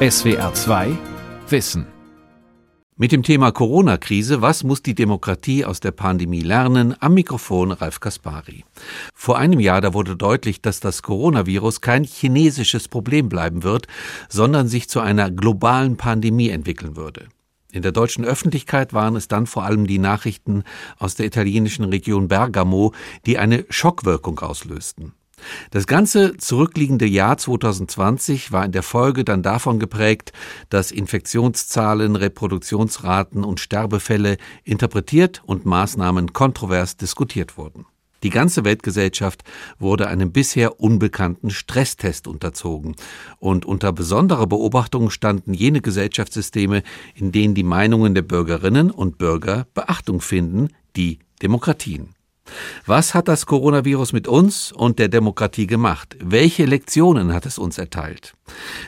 SWR 2 Wissen. Mit dem Thema Corona-Krise, was muss die Demokratie aus der Pandemie lernen? Am Mikrofon Ralf Kaspari. Vor einem Jahr, da wurde deutlich, dass das Coronavirus kein chinesisches Problem bleiben wird, sondern sich zu einer globalen Pandemie entwickeln würde. In der deutschen Öffentlichkeit waren es dann vor allem die Nachrichten aus der italienischen Region Bergamo, die eine Schockwirkung auslösten. Das ganze zurückliegende Jahr 2020 war in der Folge dann davon geprägt, dass Infektionszahlen, Reproduktionsraten und Sterbefälle interpretiert und Maßnahmen kontrovers diskutiert wurden. Die ganze Weltgesellschaft wurde einem bisher unbekannten Stresstest unterzogen, und unter besonderer Beobachtung standen jene Gesellschaftssysteme, in denen die Meinungen der Bürgerinnen und Bürger Beachtung finden, die Demokratien. Was hat das Coronavirus mit uns und der Demokratie gemacht? Welche Lektionen hat es uns erteilt?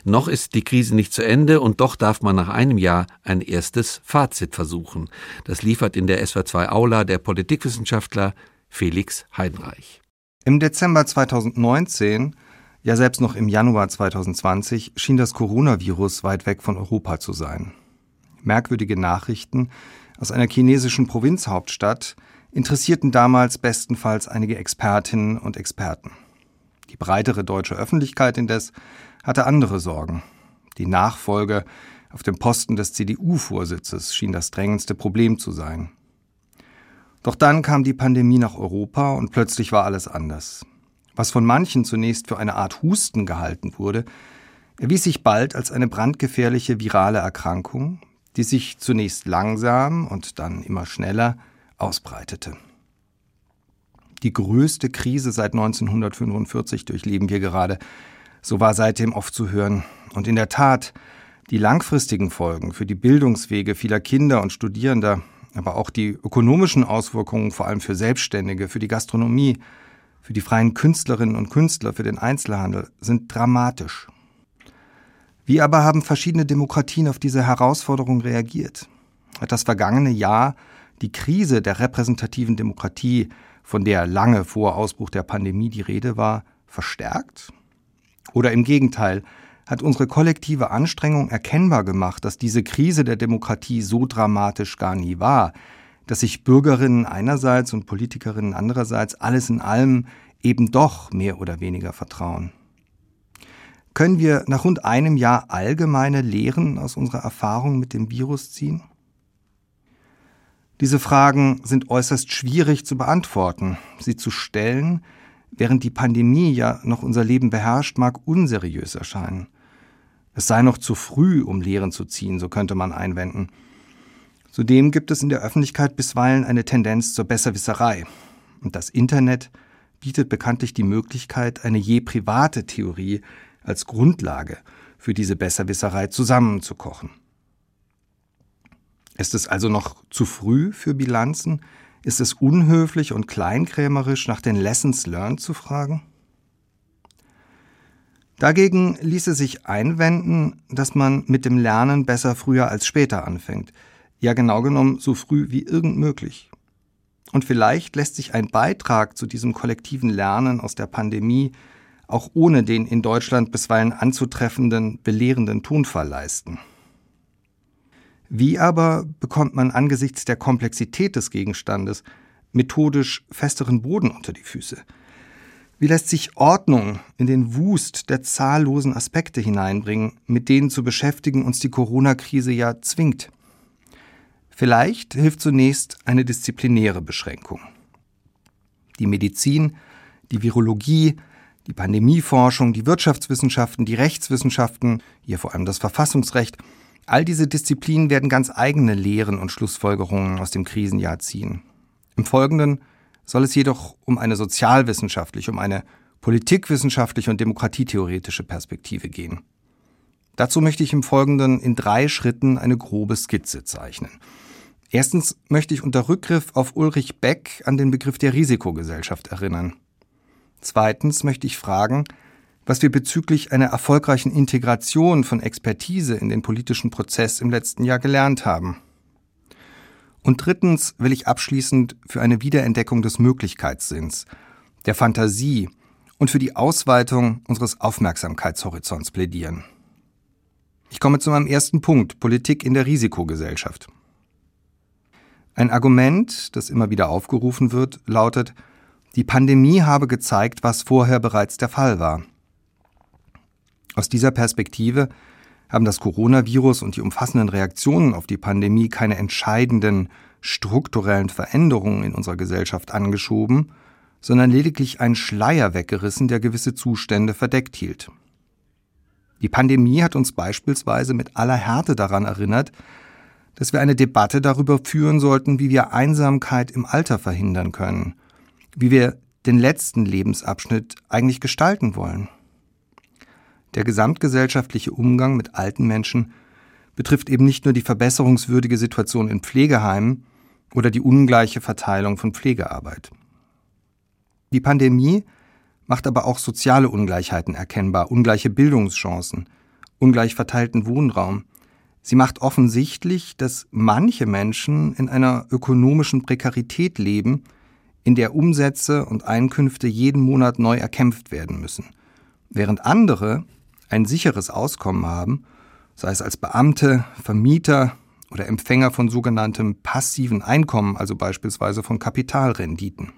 Noch ist die Krise nicht zu Ende und doch darf man nach einem Jahr ein erstes Fazit versuchen. Das liefert in der SW2 Aula der Politikwissenschaftler Felix Heidenreich. Im Dezember 2019, ja selbst noch im Januar 2020, schien das Coronavirus weit weg von Europa zu sein. Merkwürdige Nachrichten aus einer chinesischen Provinzhauptstadt interessierten damals bestenfalls einige Expertinnen und Experten. Die breitere deutsche Öffentlichkeit indes hatte andere Sorgen. Die Nachfolge auf dem Posten des CDU-Vorsitzes schien das drängendste Problem zu sein. Doch dann kam die Pandemie nach Europa und plötzlich war alles anders. Was von manchen zunächst für eine Art Husten gehalten wurde, erwies sich bald als eine brandgefährliche virale Erkrankung, die sich zunächst langsam und dann immer schneller ausbreitete. Die größte Krise seit 1945 durchleben wir gerade. So war seitdem oft zu hören. Und in der Tat, die langfristigen Folgen für die Bildungswege vieler Kinder und Studierender, aber auch die ökonomischen Auswirkungen vor allem für Selbstständige, für die Gastronomie, für die freien Künstlerinnen und Künstler, für den Einzelhandel sind dramatisch. Wie aber haben verschiedene Demokratien auf diese Herausforderung reagiert? Hat das vergangene Jahr die Krise der repräsentativen Demokratie, von der lange vor Ausbruch der Pandemie die Rede war, verstärkt? Oder im Gegenteil, hat unsere kollektive Anstrengung erkennbar gemacht, dass diese Krise der Demokratie so dramatisch gar nie war, dass sich Bürgerinnen einerseits und Politikerinnen andererseits alles in allem eben doch mehr oder weniger vertrauen. Können wir nach rund einem Jahr allgemeine Lehren aus unserer Erfahrung mit dem Virus ziehen? Diese Fragen sind äußerst schwierig zu beantworten. Sie zu stellen, während die Pandemie ja noch unser Leben beherrscht, mag unseriös erscheinen. Es sei noch zu früh, um Lehren zu ziehen, so könnte man einwenden. Zudem gibt es in der Öffentlichkeit bisweilen eine Tendenz zur Besserwisserei. Und das Internet bietet bekanntlich die Möglichkeit, eine je private Theorie als Grundlage für diese Besserwisserei zusammenzukochen. Ist es also noch zu früh für Bilanzen? Ist es unhöflich und kleinkrämerisch, nach den Lessons learned zu fragen? Dagegen ließe sich einwenden, dass man mit dem Lernen besser früher als später anfängt. Ja, genau genommen so früh wie irgend möglich. Und vielleicht lässt sich ein Beitrag zu diesem kollektiven Lernen aus der Pandemie auch ohne den in Deutschland bisweilen anzutreffenden, belehrenden Tonfall leisten. Wie aber bekommt man angesichts der Komplexität des Gegenstandes methodisch festeren Boden unter die Füße? Wie lässt sich Ordnung in den Wust der zahllosen Aspekte hineinbringen, mit denen zu beschäftigen uns die Corona-Krise ja zwingt? Vielleicht hilft zunächst eine disziplinäre Beschränkung. Die Medizin, die Virologie, die Pandemieforschung, die Wirtschaftswissenschaften, die Rechtswissenschaften, hier vor allem das Verfassungsrecht – All diese Disziplinen werden ganz eigene Lehren und Schlussfolgerungen aus dem Krisenjahr ziehen. Im Folgenden soll es jedoch um eine sozialwissenschaftliche, um eine politikwissenschaftliche und demokratietheoretische Perspektive gehen. Dazu möchte ich im Folgenden in drei Schritten eine grobe Skizze zeichnen. Erstens möchte ich unter Rückgriff auf Ulrich Beck an den Begriff der Risikogesellschaft erinnern. Zweitens möchte ich fragen, was wir bezüglich einer erfolgreichen Integration von Expertise in den politischen Prozess im letzten Jahr gelernt haben. Und drittens will ich abschließend für eine Wiederentdeckung des Möglichkeitssinns, der Fantasie und für die Ausweitung unseres Aufmerksamkeitshorizonts plädieren. Ich komme zu meinem ersten Punkt, Politik in der Risikogesellschaft. Ein Argument, das immer wieder aufgerufen wird, lautet, die Pandemie habe gezeigt, was vorher bereits der Fall war. Aus dieser Perspektive haben das Coronavirus und die umfassenden Reaktionen auf die Pandemie keine entscheidenden strukturellen Veränderungen in unserer Gesellschaft angeschoben, sondern lediglich einen Schleier weggerissen, der gewisse Zustände verdeckt hielt. Die Pandemie hat uns beispielsweise mit aller Härte daran erinnert, dass wir eine Debatte darüber führen sollten, wie wir Einsamkeit im Alter verhindern können, wie wir den letzten Lebensabschnitt eigentlich gestalten wollen. Der gesamtgesellschaftliche Umgang mit alten Menschen betrifft eben nicht nur die verbesserungswürdige Situation in Pflegeheimen oder die ungleiche Verteilung von Pflegearbeit. Die Pandemie macht aber auch soziale Ungleichheiten erkennbar, ungleiche Bildungschancen, ungleich verteilten Wohnraum. Sie macht offensichtlich, dass manche Menschen in einer ökonomischen Prekarität leben, in der Umsätze und Einkünfte jeden Monat neu erkämpft werden müssen, während andere ein sicheres Auskommen haben, sei es als Beamte, Vermieter oder Empfänger von sogenanntem passiven Einkommen, also beispielsweise von Kapitalrenditen.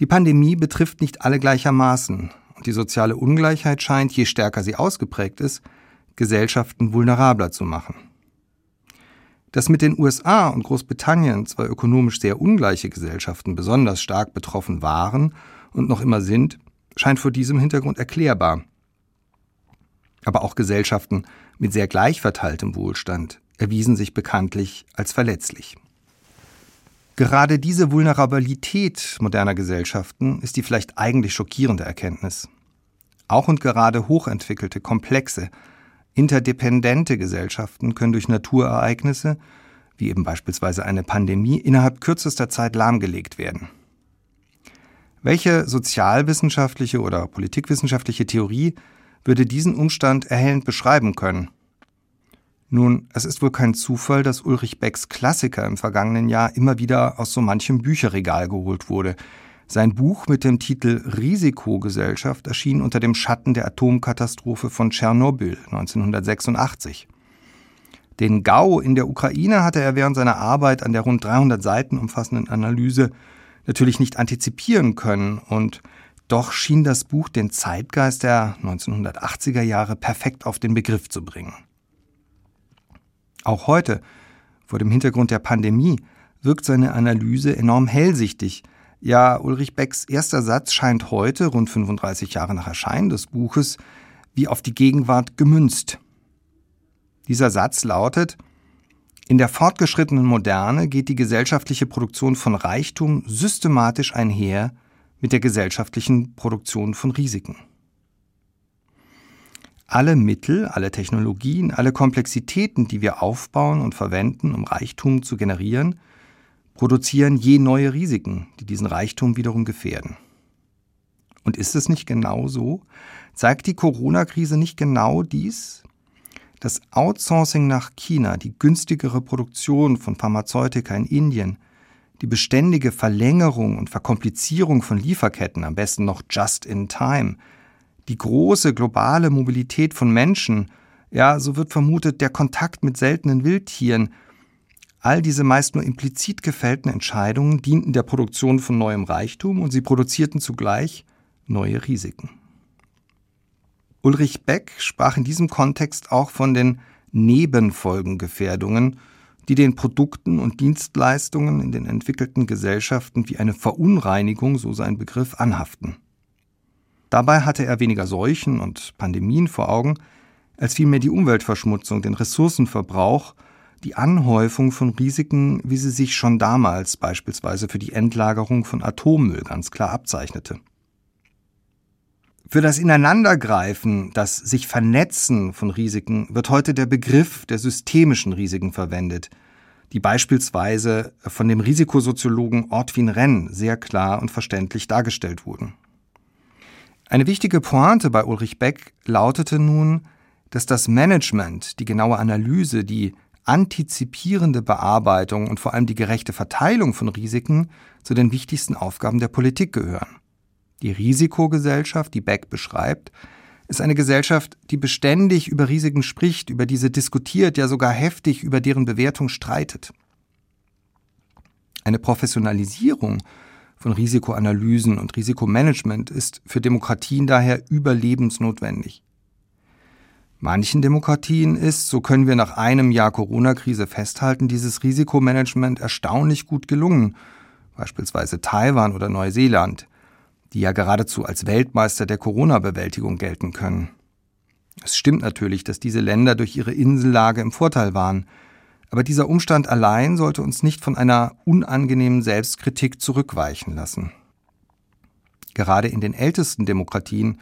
Die Pandemie betrifft nicht alle gleichermaßen und die soziale Ungleichheit scheint, je stärker sie ausgeprägt ist, Gesellschaften vulnerabler zu machen. Dass mit den USA und Großbritannien zwei ökonomisch sehr ungleiche Gesellschaften besonders stark betroffen waren und noch immer sind, scheint vor diesem Hintergrund erklärbar. Aber auch Gesellschaften mit sehr gleich verteiltem Wohlstand erwiesen sich bekanntlich als verletzlich. Gerade diese Vulnerabilität moderner Gesellschaften ist die vielleicht eigentlich schockierende Erkenntnis. Auch und gerade hochentwickelte, komplexe, interdependente Gesellschaften können durch Naturereignisse, wie eben beispielsweise eine Pandemie, innerhalb kürzester Zeit lahmgelegt werden. Welche sozialwissenschaftliche oder politikwissenschaftliche Theorie würde diesen Umstand erhellend beschreiben können? Nun, es ist wohl kein Zufall, dass Ulrich Becks Klassiker im vergangenen Jahr immer wieder aus so manchem Bücherregal geholt wurde. Sein Buch mit dem Titel Risikogesellschaft erschien unter dem Schatten der Atomkatastrophe von Tschernobyl 1986. Den GAU in der Ukraine hatte er während seiner Arbeit an der rund 300 Seiten umfassenden Analyse natürlich nicht antizipieren können und doch schien das Buch den Zeitgeist der 1980er Jahre perfekt auf den Begriff zu bringen. Auch heute, vor dem Hintergrund der Pandemie, wirkt seine Analyse enorm hellsichtig. Ja, Ulrich Becks erster Satz scheint heute, rund 35 Jahre nach Erscheinen des Buches, wie auf die Gegenwart gemünzt. Dieser Satz lautet, in der fortgeschrittenen Moderne geht die gesellschaftliche Produktion von Reichtum systematisch einher mit der gesellschaftlichen Produktion von Risiken alle Mittel, alle Technologien, alle Komplexitäten, die wir aufbauen und verwenden, um Reichtum zu generieren, produzieren je neue Risiken, die diesen Reichtum wiederum gefährden. Und ist es nicht genau so? Zeigt die Corona-Krise nicht genau dies? Das Outsourcing nach China, die günstigere Produktion von Pharmazeutika in Indien, die beständige Verlängerung und Verkomplizierung von Lieferketten, am besten noch just in time, die große globale Mobilität von Menschen, ja, so wird vermutet, der Kontakt mit seltenen Wildtieren, all diese meist nur implizit gefällten Entscheidungen dienten der Produktion von neuem Reichtum und sie produzierten zugleich neue Risiken. Ulrich Beck sprach in diesem Kontext auch von den Nebenfolgengefährdungen, die den Produkten und Dienstleistungen in den entwickelten Gesellschaften wie eine Verunreinigung, so sein Begriff, anhaften. Dabei hatte er weniger Seuchen und Pandemien vor Augen, als vielmehr die Umweltverschmutzung, den Ressourcenverbrauch, die Anhäufung von Risiken, wie sie sich schon damals beispielsweise für die Endlagerung von Atommüll ganz klar abzeichnete. Für das Ineinandergreifen, das sich Vernetzen von Risiken wird heute der Begriff der systemischen Risiken verwendet, die beispielsweise von dem Risikosoziologen Ortwin Renn sehr klar und verständlich dargestellt wurden. Eine wichtige Pointe bei Ulrich Beck lautete nun, dass das Management, die genaue Analyse, die antizipierende Bearbeitung und vor allem die gerechte Verteilung von Risiken zu den wichtigsten Aufgaben der Politik gehören. Die Risikogesellschaft, die Beck beschreibt, ist eine Gesellschaft, die beständig über Risiken spricht, über diese diskutiert, ja sogar heftig über deren Bewertung streitet. Eine Professionalisierung von Risikoanalysen und Risikomanagement ist für Demokratien daher überlebensnotwendig. Manchen Demokratien ist, so können wir nach einem Jahr Corona-Krise festhalten, dieses Risikomanagement erstaunlich gut gelungen, beispielsweise Taiwan oder Neuseeland die ja geradezu als Weltmeister der Corona-Bewältigung gelten können. Es stimmt natürlich, dass diese Länder durch ihre Insellage im Vorteil waren, aber dieser Umstand allein sollte uns nicht von einer unangenehmen Selbstkritik zurückweichen lassen. Gerade in den ältesten Demokratien,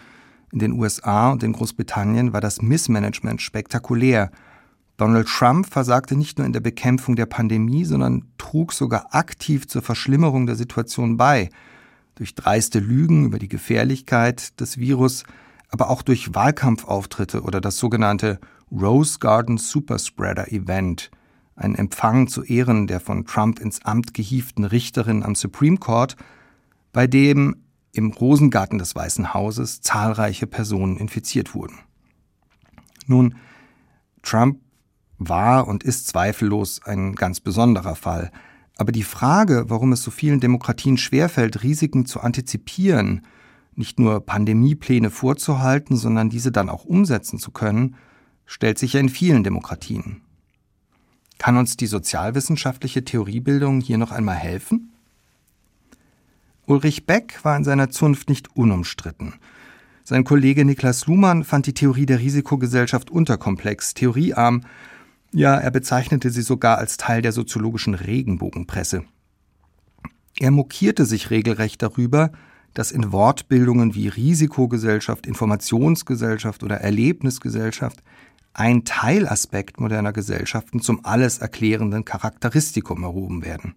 in den USA und in Großbritannien, war das Missmanagement spektakulär. Donald Trump versagte nicht nur in der Bekämpfung der Pandemie, sondern trug sogar aktiv zur Verschlimmerung der Situation bei – durch dreiste Lügen über die Gefährlichkeit des Virus, aber auch durch Wahlkampfauftritte oder das sogenannte Rose Garden Superspreader Event, ein Empfang zu Ehren der von Trump ins Amt gehieften Richterin am Supreme Court, bei dem im Rosengarten des Weißen Hauses zahlreiche Personen infiziert wurden. Nun, Trump war und ist zweifellos ein ganz besonderer Fall, aber die Frage, warum es so vielen Demokratien schwerfällt, Risiken zu antizipieren, nicht nur Pandemiepläne vorzuhalten, sondern diese dann auch umsetzen zu können, stellt sich ja in vielen Demokratien. Kann uns die sozialwissenschaftliche Theoriebildung hier noch einmal helfen? Ulrich Beck war in seiner Zunft nicht unumstritten. Sein Kollege Niklas Luhmann fand die Theorie der Risikogesellschaft unterkomplex, theoriearm ja, er bezeichnete sie sogar als Teil der soziologischen Regenbogenpresse. Er mokierte sich regelrecht darüber, dass in Wortbildungen wie Risikogesellschaft, Informationsgesellschaft oder Erlebnisgesellschaft ein Teilaspekt moderner Gesellschaften zum alles erklärenden Charakteristikum erhoben werden.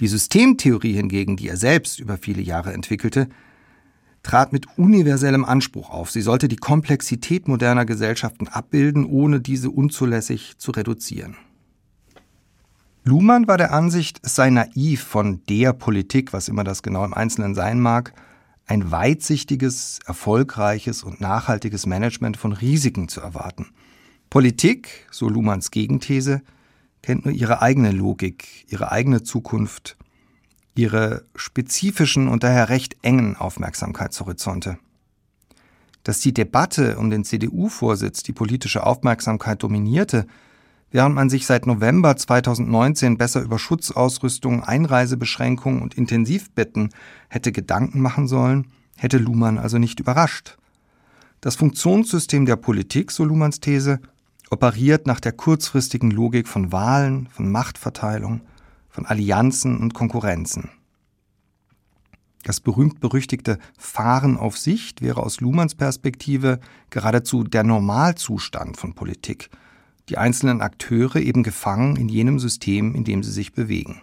Die Systemtheorie hingegen, die er selbst über viele Jahre entwickelte, trat mit universellem Anspruch auf. Sie sollte die Komplexität moderner Gesellschaften abbilden, ohne diese unzulässig zu reduzieren. Luhmann war der Ansicht, es sei naiv von der Politik, was immer das genau im Einzelnen sein mag, ein weitsichtiges, erfolgreiches und nachhaltiges Management von Risiken zu erwarten. Politik, so Luhmanns Gegenthese, kennt nur ihre eigene Logik, ihre eigene Zukunft ihre spezifischen und daher recht engen Aufmerksamkeitshorizonte. Dass die Debatte um den CDU-Vorsitz die politische Aufmerksamkeit dominierte, während man sich seit November 2019 besser über Schutzausrüstung, Einreisebeschränkungen und Intensivbetten hätte Gedanken machen sollen, hätte Luhmann also nicht überrascht. Das Funktionssystem der Politik, so Luhmanns These, operiert nach der kurzfristigen Logik von Wahlen, von Machtverteilung, von Allianzen und Konkurrenzen. Das berühmt-berüchtigte Fahren auf Sicht wäre aus Luhmanns Perspektive geradezu der Normalzustand von Politik, die einzelnen Akteure eben gefangen in jenem System, in dem sie sich bewegen.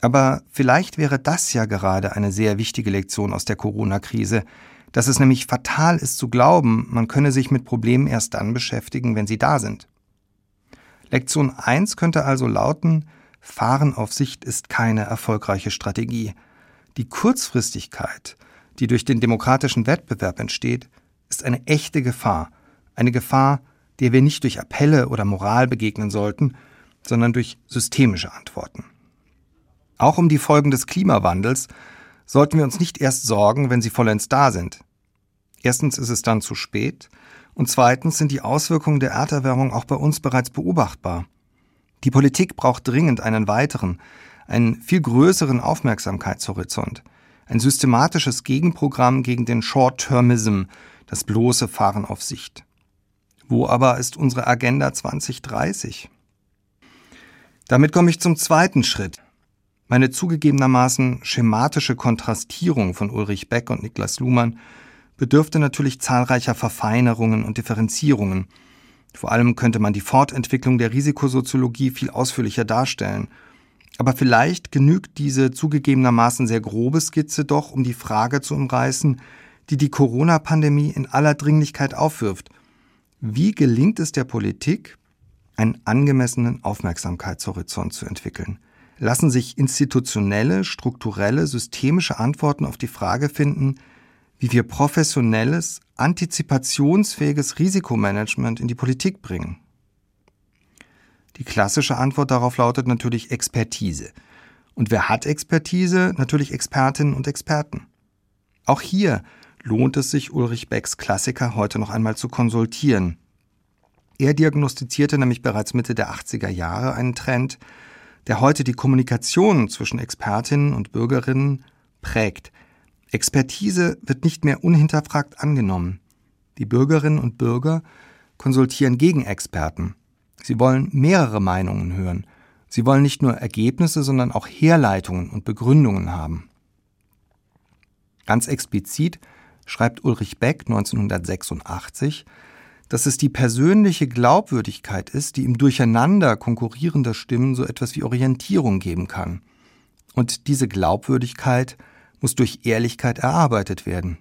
Aber vielleicht wäre das ja gerade eine sehr wichtige Lektion aus der Corona-Krise, dass es nämlich fatal ist zu glauben, man könne sich mit Problemen erst dann beschäftigen, wenn sie da sind. Lektion 1 könnte also lauten, Fahren auf Sicht ist keine erfolgreiche Strategie. Die Kurzfristigkeit, die durch den demokratischen Wettbewerb entsteht, ist eine echte Gefahr, eine Gefahr, der wir nicht durch Appelle oder Moral begegnen sollten, sondern durch systemische Antworten. Auch um die Folgen des Klimawandels sollten wir uns nicht erst sorgen, wenn sie vollends da sind. Erstens ist es dann zu spät und zweitens sind die Auswirkungen der Erderwärmung auch bei uns bereits beobachtbar. Die Politik braucht dringend einen weiteren, einen viel größeren Aufmerksamkeitshorizont, ein systematisches Gegenprogramm gegen den Short-Termism, das bloße Fahren auf Sicht. Wo aber ist unsere Agenda 2030? Damit komme ich zum zweiten Schritt. Meine zugegebenermaßen schematische Kontrastierung von Ulrich Beck und Niklas Luhmann bedürfte natürlich zahlreicher Verfeinerungen und Differenzierungen. Vor allem könnte man die Fortentwicklung der Risikosoziologie viel ausführlicher darstellen. Aber vielleicht genügt diese zugegebenermaßen sehr grobe Skizze doch, um die Frage zu umreißen, die die Corona-Pandemie in aller Dringlichkeit aufwirft. Wie gelingt es der Politik, einen angemessenen Aufmerksamkeitshorizont zu entwickeln? Lassen sich institutionelle, strukturelle, systemische Antworten auf die Frage finden, wie wir professionelles, antizipationsfähiges Risikomanagement in die Politik bringen? Die klassische Antwort darauf lautet natürlich Expertise. Und wer hat Expertise? Natürlich Expertinnen und Experten. Auch hier lohnt es sich, Ulrich Becks Klassiker heute noch einmal zu konsultieren. Er diagnostizierte nämlich bereits Mitte der 80er Jahre einen Trend, der heute die Kommunikation zwischen Expertinnen und Bürgerinnen prägt. Expertise wird nicht mehr unhinterfragt angenommen. Die Bürgerinnen und Bürger konsultieren Gegenexperten. Sie wollen mehrere Meinungen hören. Sie wollen nicht nur Ergebnisse, sondern auch Herleitungen und Begründungen haben. Ganz explizit schreibt Ulrich Beck 1986, dass es die persönliche Glaubwürdigkeit ist, die im Durcheinander konkurrierender Stimmen so etwas wie Orientierung geben kann. Und diese Glaubwürdigkeit muss durch Ehrlichkeit erarbeitet werden.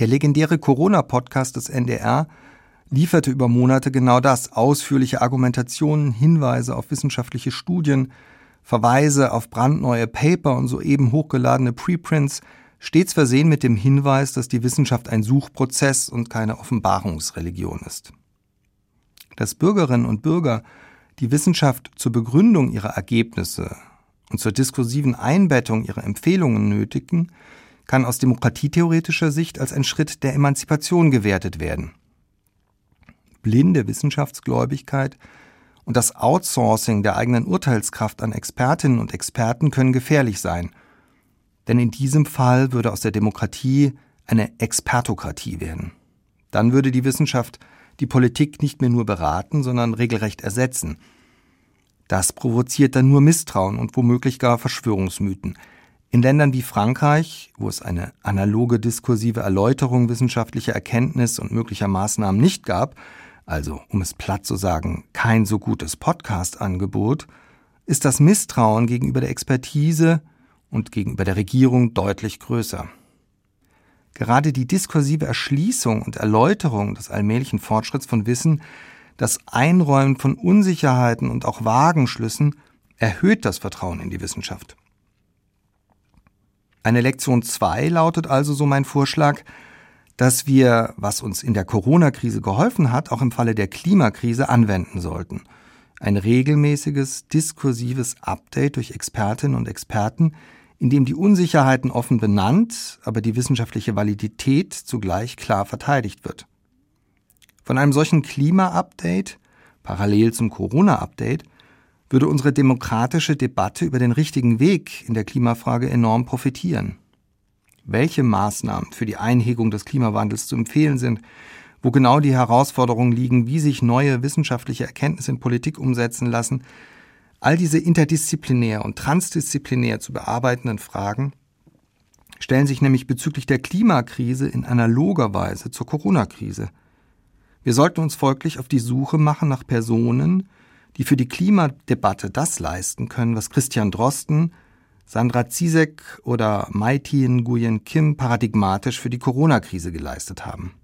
Der legendäre Corona-Podcast des NDR lieferte über Monate genau das, ausführliche Argumentationen, Hinweise auf wissenschaftliche Studien, Verweise auf brandneue Paper und soeben hochgeladene Preprints, stets versehen mit dem Hinweis, dass die Wissenschaft ein Suchprozess und keine Offenbarungsreligion ist. Dass Bürgerinnen und Bürger die Wissenschaft zur Begründung ihrer Ergebnisse und zur diskursiven Einbettung ihrer Empfehlungen nötigen, kann aus demokratietheoretischer Sicht als ein Schritt der Emanzipation gewertet werden. Blinde Wissenschaftsgläubigkeit und das Outsourcing der eigenen Urteilskraft an Expertinnen und Experten können gefährlich sein. Denn in diesem Fall würde aus der Demokratie eine Expertokratie werden. Dann würde die Wissenschaft die Politik nicht mehr nur beraten, sondern regelrecht ersetzen. Das provoziert dann nur Misstrauen und womöglich gar Verschwörungsmythen. In Ländern wie Frankreich, wo es eine analoge diskursive Erläuterung wissenschaftlicher Erkenntnis und möglicher Maßnahmen nicht gab, also um es platt zu sagen, kein so gutes Podcast-Angebot, ist das Misstrauen gegenüber der Expertise und gegenüber der Regierung deutlich größer. Gerade die diskursive Erschließung und Erläuterung des allmählichen Fortschritts von Wissen, das Einräumen von Unsicherheiten und auch Wagenschlüssen erhöht das Vertrauen in die Wissenschaft. Eine Lektion 2 lautet also so mein Vorschlag, dass wir, was uns in der Corona-Krise geholfen hat, auch im Falle der Klimakrise anwenden sollten. Ein regelmäßiges, diskursives Update durch Expertinnen und Experten, in dem die Unsicherheiten offen benannt, aber die wissenschaftliche Validität zugleich klar verteidigt wird. Von einem solchen Klima-Update, parallel zum Corona-Update, würde unsere demokratische Debatte über den richtigen Weg in der Klimafrage enorm profitieren welche Maßnahmen für die Einhegung des Klimawandels zu empfehlen sind, wo genau die Herausforderungen liegen, wie sich neue wissenschaftliche Erkenntnisse in Politik umsetzen lassen, all diese interdisziplinär und transdisziplinär zu bearbeitenden Fragen stellen sich nämlich bezüglich der Klimakrise in analoger Weise zur Corona-Krise. Wir sollten uns folglich auf die Suche machen nach Personen, die für die Klimadebatte das leisten können, was Christian Drosten Sandra Zizek oder Mai-Tien Nguyen Kim paradigmatisch für die Corona-Krise geleistet haben.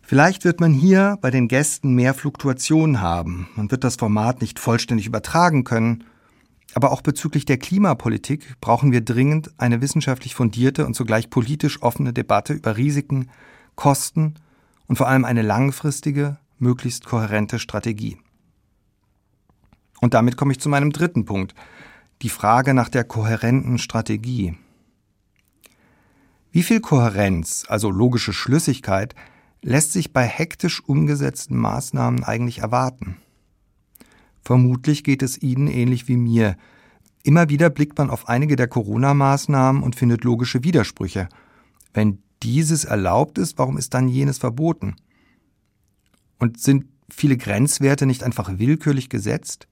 Vielleicht wird man hier bei den Gästen mehr Fluktuation haben. Man wird das Format nicht vollständig übertragen können. Aber auch bezüglich der Klimapolitik brauchen wir dringend eine wissenschaftlich fundierte und zugleich politisch offene Debatte über Risiken, Kosten und vor allem eine langfristige, möglichst kohärente Strategie. Und damit komme ich zu meinem dritten Punkt, die Frage nach der kohärenten Strategie. Wie viel Kohärenz, also logische Schlüssigkeit, lässt sich bei hektisch umgesetzten Maßnahmen eigentlich erwarten? Vermutlich geht es Ihnen ähnlich wie mir. Immer wieder blickt man auf einige der Corona-Maßnahmen und findet logische Widersprüche. Wenn dieses erlaubt ist, warum ist dann jenes verboten? Und sind viele Grenzwerte nicht einfach willkürlich gesetzt?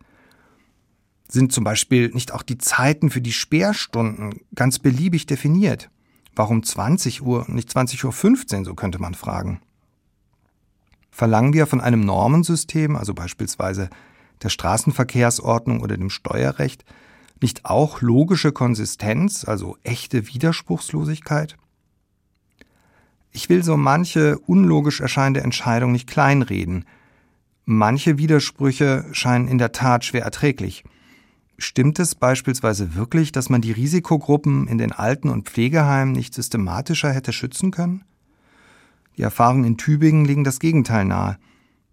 sind zum Beispiel nicht auch die Zeiten für die Sperrstunden ganz beliebig definiert? Warum 20 Uhr und nicht 20 Uhr 15, so könnte man fragen. Verlangen wir von einem Normensystem, also beispielsweise der Straßenverkehrsordnung oder dem Steuerrecht, nicht auch logische Konsistenz, also echte Widerspruchslosigkeit? Ich will so manche unlogisch erscheinende Entscheidung nicht kleinreden. Manche Widersprüche scheinen in der Tat schwer erträglich – Stimmt es beispielsweise wirklich, dass man die Risikogruppen in den Alten- und Pflegeheimen nicht systematischer hätte schützen können? Die Erfahrungen in Tübingen legen das Gegenteil nahe.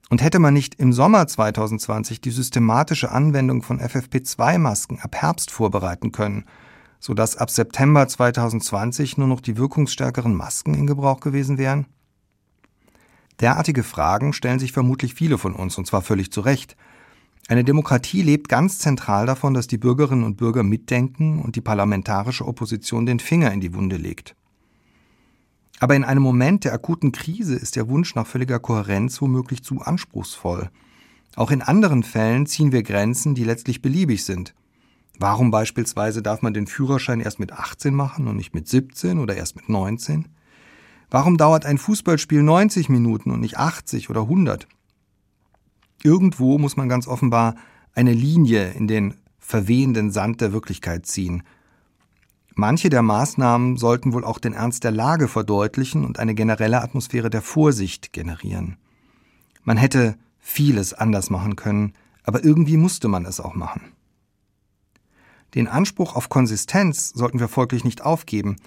Und hätte man nicht im Sommer 2020 die systematische Anwendung von FFP2-Masken ab Herbst vorbereiten können, sodass ab September 2020 nur noch die wirkungsstärkeren Masken in Gebrauch gewesen wären? Derartige Fragen stellen sich vermutlich viele von uns, und zwar völlig zu Recht. Eine Demokratie lebt ganz zentral davon, dass die Bürgerinnen und Bürger mitdenken und die parlamentarische Opposition den Finger in die Wunde legt. Aber in einem Moment der akuten Krise ist der Wunsch nach völliger Kohärenz womöglich zu anspruchsvoll. Auch in anderen Fällen ziehen wir Grenzen, die letztlich beliebig sind. Warum beispielsweise darf man den Führerschein erst mit 18 machen und nicht mit 17 oder erst mit 19? Warum dauert ein Fußballspiel 90 Minuten und nicht 80 oder 100? Irgendwo muss man ganz offenbar eine Linie in den verwehenden Sand der Wirklichkeit ziehen. Manche der Maßnahmen sollten wohl auch den Ernst der Lage verdeutlichen und eine generelle Atmosphäre der Vorsicht generieren. Man hätte vieles anders machen können, aber irgendwie musste man es auch machen. Den Anspruch auf Konsistenz sollten wir folglich nicht aufgeben,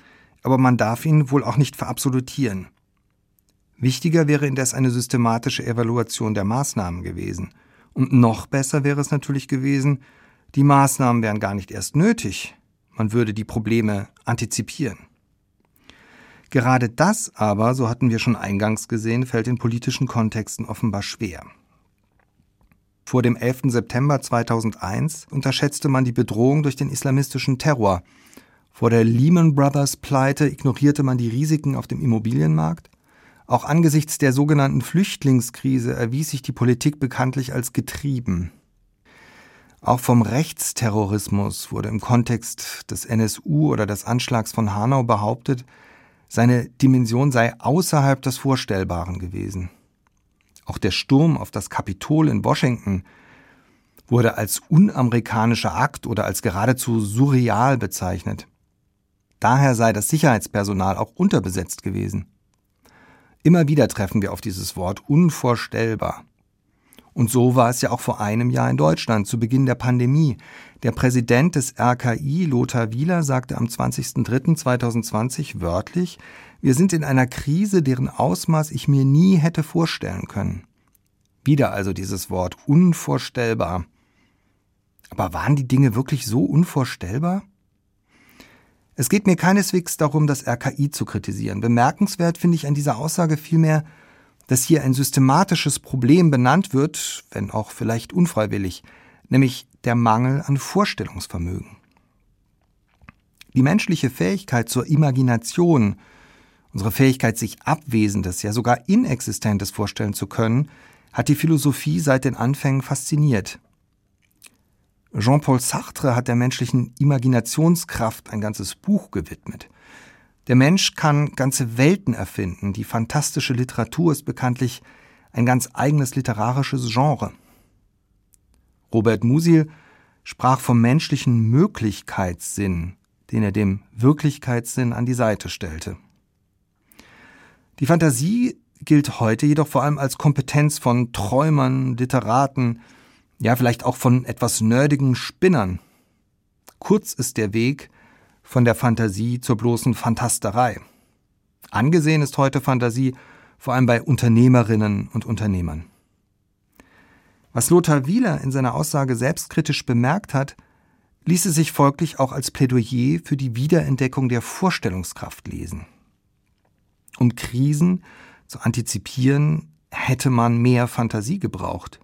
aber man darf ihn wohl auch nicht verabsolutieren. Wichtiger wäre indes eine systematische Evaluation der Maßnahmen gewesen. Und noch besser wäre es natürlich gewesen, die Maßnahmen wären gar nicht erst nötig. Man würde die Probleme antizipieren. Gerade das aber, so hatten wir schon eingangs gesehen, fällt in politischen Kontexten offenbar schwer. Vor dem 11. September 2001 unterschätzte man die Bedrohung durch den islamistischen Terror. Vor der Lehman Brothers Pleite ignorierte man die Risiken auf dem Immobilienmarkt auch angesichts der sogenannten Flüchtlingskrise erwies sich die Politik bekanntlich als getrieben. Auch vom Rechtsterrorismus wurde im Kontext des NSU oder des Anschlags von Hanau behauptet, seine Dimension sei außerhalb des Vorstellbaren gewesen. Auch der Sturm auf das Kapitol in Washington wurde als unamerikanischer Akt oder als geradezu surreal bezeichnet. Daher sei das Sicherheitspersonal auch unterbesetzt gewesen. Immer wieder treffen wir auf dieses Wort unvorstellbar. Und so war es ja auch vor einem Jahr in Deutschland, zu Beginn der Pandemie. Der Präsident des RKI, Lothar Wieler, sagte am 20.03.2020 wörtlich, wir sind in einer Krise, deren Ausmaß ich mir nie hätte vorstellen können. Wieder also dieses Wort unvorstellbar. Aber waren die Dinge wirklich so unvorstellbar? Es geht mir keineswegs darum, das RKI zu kritisieren. Bemerkenswert finde ich an dieser Aussage vielmehr, dass hier ein systematisches Problem benannt wird, wenn auch vielleicht unfreiwillig, nämlich der Mangel an Vorstellungsvermögen. Die menschliche Fähigkeit zur Imagination, unsere Fähigkeit, sich Abwesendes, ja sogar Inexistentes vorstellen zu können, hat die Philosophie seit den Anfängen fasziniert. Jean-Paul Sartre hat der menschlichen Imaginationskraft ein ganzes Buch gewidmet. Der Mensch kann ganze Welten erfinden. Die fantastische Literatur ist bekanntlich ein ganz eigenes literarisches Genre. Robert Musil sprach vom menschlichen Möglichkeitssinn, den er dem Wirklichkeitssinn an die Seite stellte. Die Fantasie gilt heute jedoch vor allem als Kompetenz von Träumern, Literaten, ja, vielleicht auch von etwas nerdigen Spinnern. Kurz ist der Weg von der Fantasie zur bloßen Fantasterei. Angesehen ist heute Fantasie vor allem bei Unternehmerinnen und Unternehmern. Was Lothar Wieler in seiner Aussage selbstkritisch bemerkt hat, ließe sich folglich auch als Plädoyer für die Wiederentdeckung der Vorstellungskraft lesen. Um Krisen zu antizipieren, hätte man mehr Fantasie gebraucht.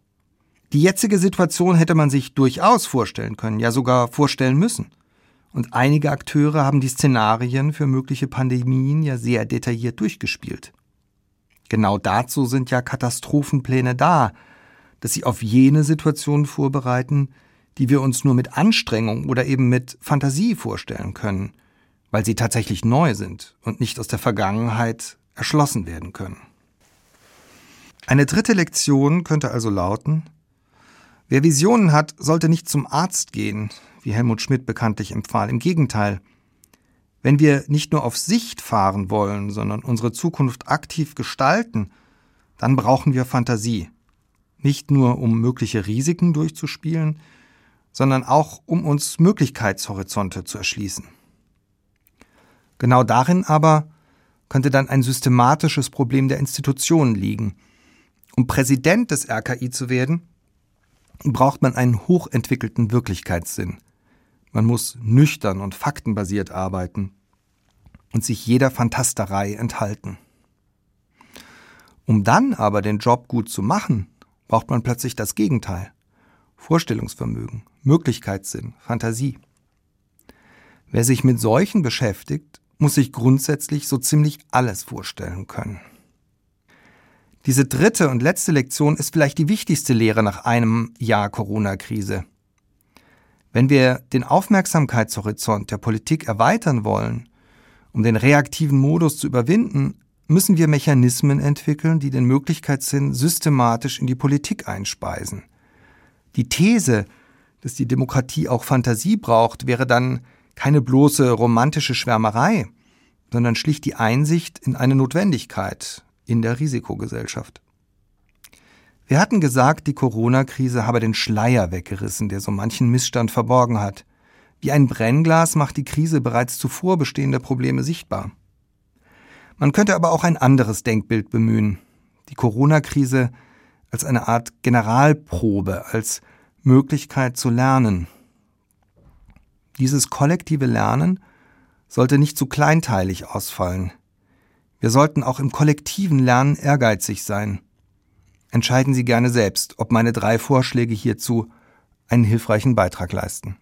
Die jetzige Situation hätte man sich durchaus vorstellen können, ja sogar vorstellen müssen. Und einige Akteure haben die Szenarien für mögliche Pandemien ja sehr detailliert durchgespielt. Genau dazu sind ja Katastrophenpläne da, dass sie auf jene Situationen vorbereiten, die wir uns nur mit Anstrengung oder eben mit Fantasie vorstellen können, weil sie tatsächlich neu sind und nicht aus der Vergangenheit erschlossen werden können. Eine dritte Lektion könnte also lauten, Wer Visionen hat, sollte nicht zum Arzt gehen, wie Helmut Schmidt bekanntlich empfahl. Im Gegenteil. Wenn wir nicht nur auf Sicht fahren wollen, sondern unsere Zukunft aktiv gestalten, dann brauchen wir Fantasie. Nicht nur, um mögliche Risiken durchzuspielen, sondern auch um uns Möglichkeitshorizonte zu erschließen. Genau darin aber könnte dann ein systematisches Problem der Institutionen liegen. Um Präsident des RKI zu werden, braucht man einen hochentwickelten Wirklichkeitssinn. Man muss nüchtern und faktenbasiert arbeiten und sich jeder Fantasterei enthalten. Um dann aber den Job gut zu machen, braucht man plötzlich das Gegenteil. Vorstellungsvermögen, Möglichkeitssinn, Fantasie. Wer sich mit solchen beschäftigt, muss sich grundsätzlich so ziemlich alles vorstellen können. Diese dritte und letzte Lektion ist vielleicht die wichtigste Lehre nach einem Jahr Corona-Krise. Wenn wir den Aufmerksamkeitshorizont der Politik erweitern wollen, um den reaktiven Modus zu überwinden, müssen wir Mechanismen entwickeln, die den Möglichkeitssinn systematisch in die Politik einspeisen. Die These, dass die Demokratie auch Fantasie braucht, wäre dann keine bloße romantische Schwärmerei, sondern schlicht die Einsicht in eine Notwendigkeit in der Risikogesellschaft. Wir hatten gesagt, die Corona-Krise habe den Schleier weggerissen, der so manchen Missstand verborgen hat. Wie ein Brennglas macht die Krise bereits zuvor bestehende Probleme sichtbar. Man könnte aber auch ein anderes Denkbild bemühen. Die Corona-Krise als eine Art Generalprobe, als Möglichkeit zu lernen. Dieses kollektive Lernen sollte nicht zu kleinteilig ausfallen. Wir sollten auch im kollektiven Lernen ehrgeizig sein. Entscheiden Sie gerne selbst, ob meine drei Vorschläge hierzu einen hilfreichen Beitrag leisten.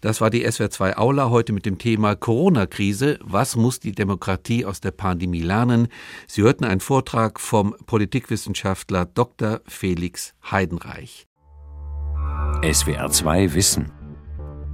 Das war die SWR2 Aula heute mit dem Thema Corona-Krise. Was muss die Demokratie aus der Pandemie lernen? Sie hörten einen Vortrag vom Politikwissenschaftler Dr. Felix Heidenreich. SWR2 Wissen.